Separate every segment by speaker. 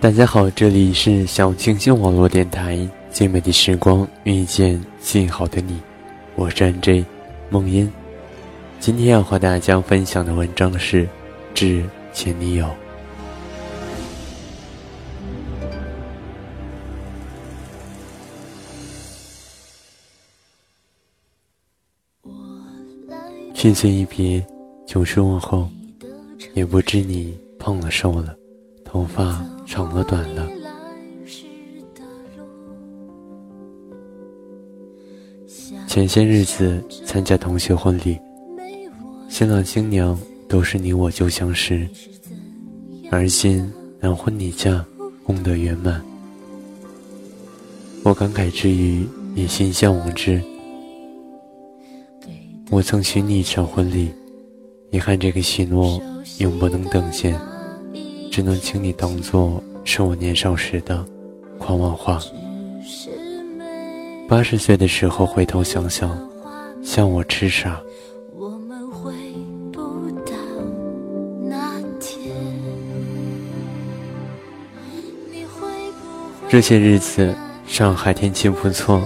Speaker 1: 大家好，这里是小清新网络电台，最美的时光遇见最好的你，我是 J 梦音。今天要和大家分享的文章是《致前女友》。心碎一别，九十问候，也不知你胖了瘦了，头发。长了短了。前些日子参加同学婚礼，新郎新娘都是你我旧相识，而今男婚女嫁，功德圆满。我感慨之余，也心向往之。我曾许你一场婚礼，遗憾这个许诺永不能兑现。只能请你当做是我年少时的狂妄话。八十岁的时候回头想想，像我痴傻。这些日子上海天气不错，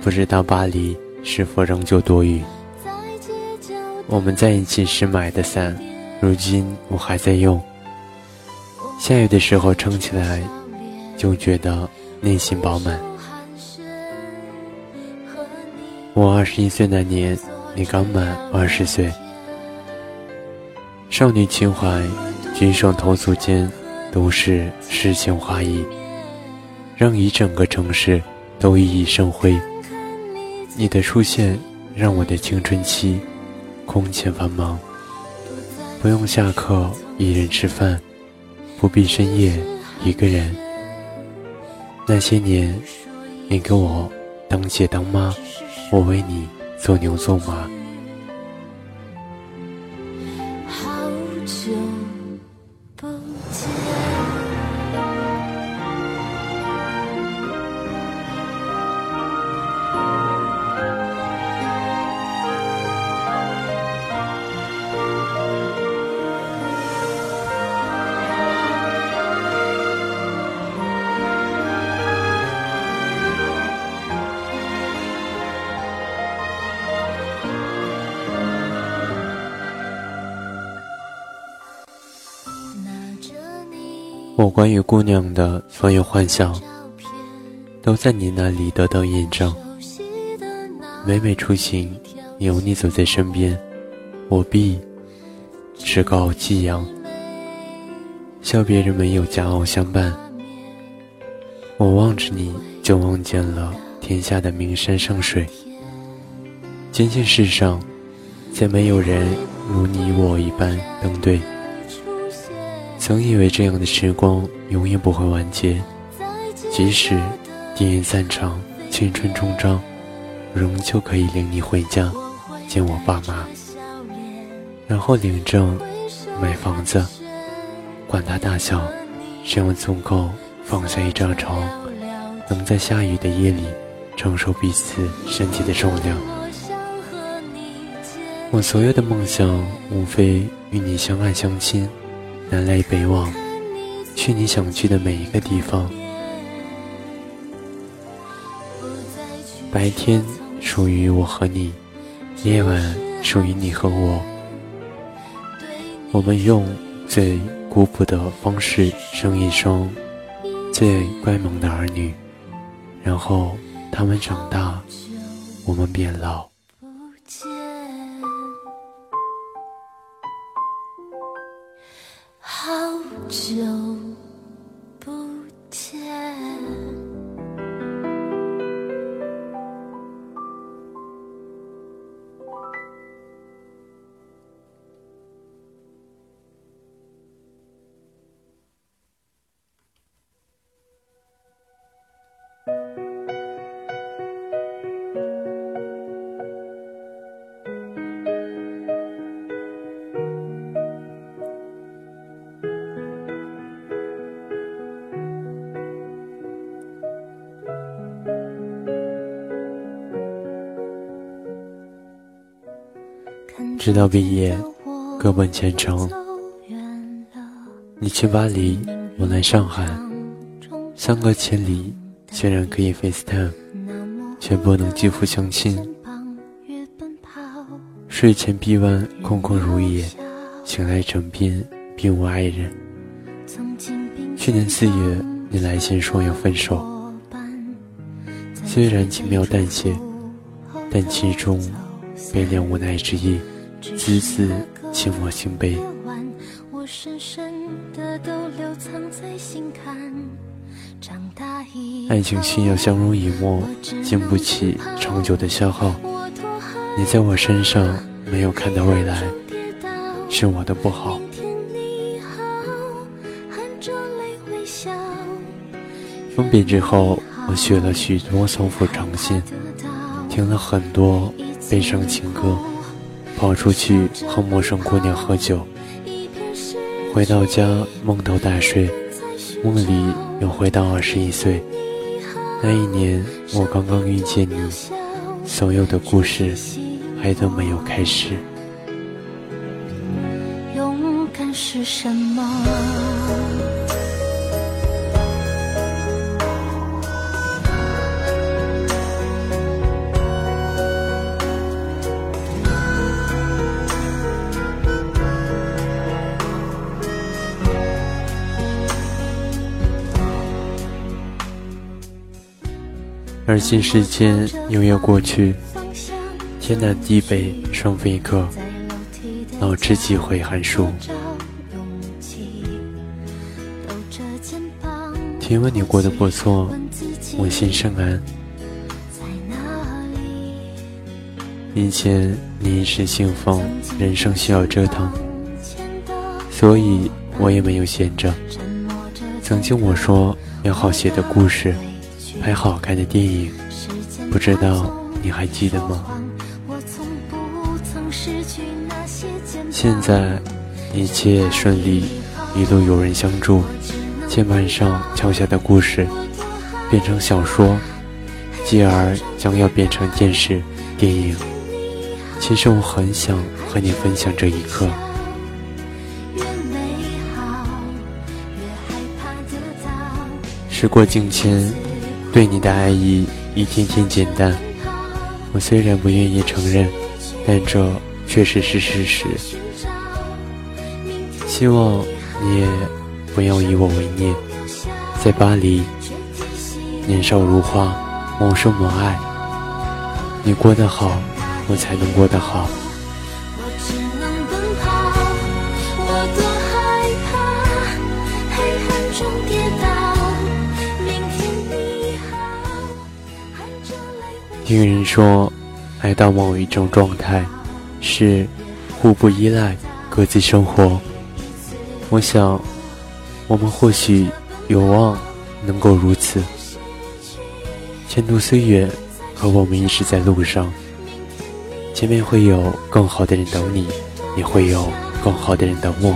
Speaker 1: 不知道巴黎是否仍旧多雨。我们在一起时买的伞，如今我还在用。下雨的时候撑起来，就觉得内心饱满。我二十一岁那年，你刚满二十岁。少女情怀，举手投足间都是诗情画意，让一整个城市都熠熠生辉。你的出现，让我的青春期空前繁忙，不用下课一人吃饭。不必深夜一个人。那些年，你给我当姐当妈，我为你做牛做马。我关于姑娘的所有幻想，都在你那里得到验证。每每出行，有你走在身边，我必趾高气扬，笑别人没有佳偶相伴。我望着你，就望见了天下的名山胜水。坚信世上，再没有人如你我一般登对。曾以为这样的时光永远不会完结，即使电影散场，青春终章，仍旧可以领你回家，见我爸妈，然后领证买房子，管它大小，只要足够放下一张床，能在下雨的夜里承受彼此身体的重量。我所有的梦想，无非与你相爱相亲。南来北往，去你想去的每一个地方。白天属于我和你，夜晚属于你和我。我们用最古朴的方式生一双最乖萌的儿女，然后他们长大，我们变老。
Speaker 2: 久。
Speaker 1: 直到毕业，各奔前程。你去巴黎，我来上海，相隔千里，虽然可以 FaceTime，却不能肌肤相亲。睡前臂弯空空如也，醒来枕边并无爱人。去年四月，你来信说要分手，虽然轻描淡写，但其中悲凉无奈之意。字字沁我心悲。爱情需要相濡以沫，经不起长久的消耗。你在我身上没有看到未来，是我的不好。分别之后，我学了许多送付长信，听了很多悲伤情歌。跑出去和陌生姑娘喝酒，回到家梦头大睡，梦里又回到二十一岁。那一年我刚刚遇见你，所有的故事还都没有开始。
Speaker 2: 勇敢是什么？
Speaker 1: 而今时间又要过去，天南地北双飞客，老知己回寒暑。听闻你过得不错，我心甚安。以前你一时兴奋，人生需要折腾，所以我也没有闲着。曾经我说要好写的故事。拍好看的电影，不知道你还记得吗？现在一切顺利，一路有人相助。键盘上敲下的故事变成小说，继而将要变成电视、电影。其实我很想和你分享这一刻。时过境迁。对你的爱意一天天减淡，我虽然不愿意承认，但这确实是事实。希望你也不要以我为念。在巴黎，年少如花，萌生萌爱。你过得好，我才能过得好。听人说，爱到某一种状态，是互不依赖，各自生活。我想，我们或许有望能够如此。前途虽远，可我们一直在路上。前面会有更好的人等你，也会有更好的人等我。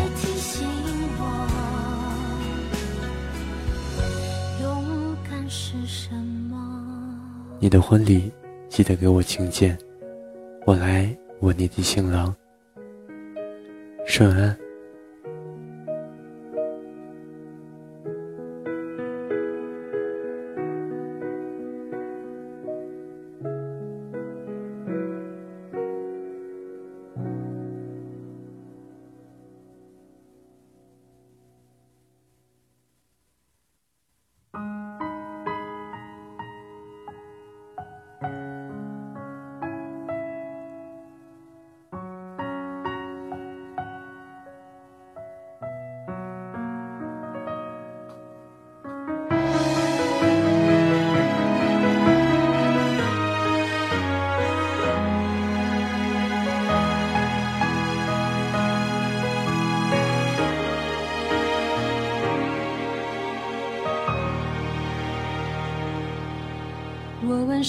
Speaker 1: 你的婚礼。记得给我请柬，我来吻你的新郎。顺安。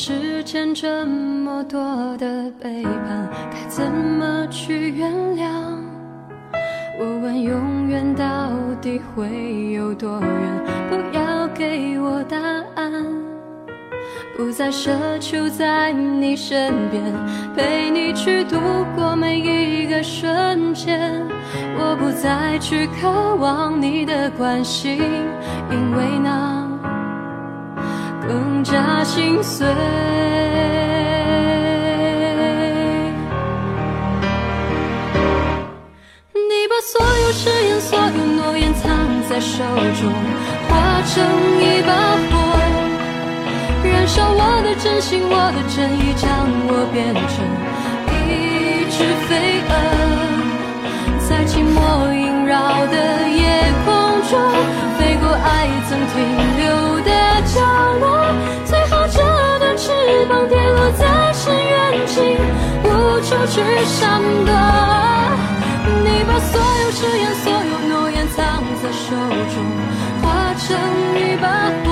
Speaker 2: 世间这么多的背叛，该怎么去原谅？我问永远到底会有多远？不要给我答案，不再奢求在你身边，陪你去度过每一个瞬间。我不再去渴望你的关心，因为那。更加心碎。你把所有誓言、所有诺言藏在手中，化成一把火，燃烧我的真心、我的真意，将我变成一只飞蛾，在寂寞萦绕的夜空中，飞过爱曾停无处去闪躲。你把所有誓言、所有诺言藏在手中，化成一把火，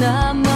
Speaker 2: 那么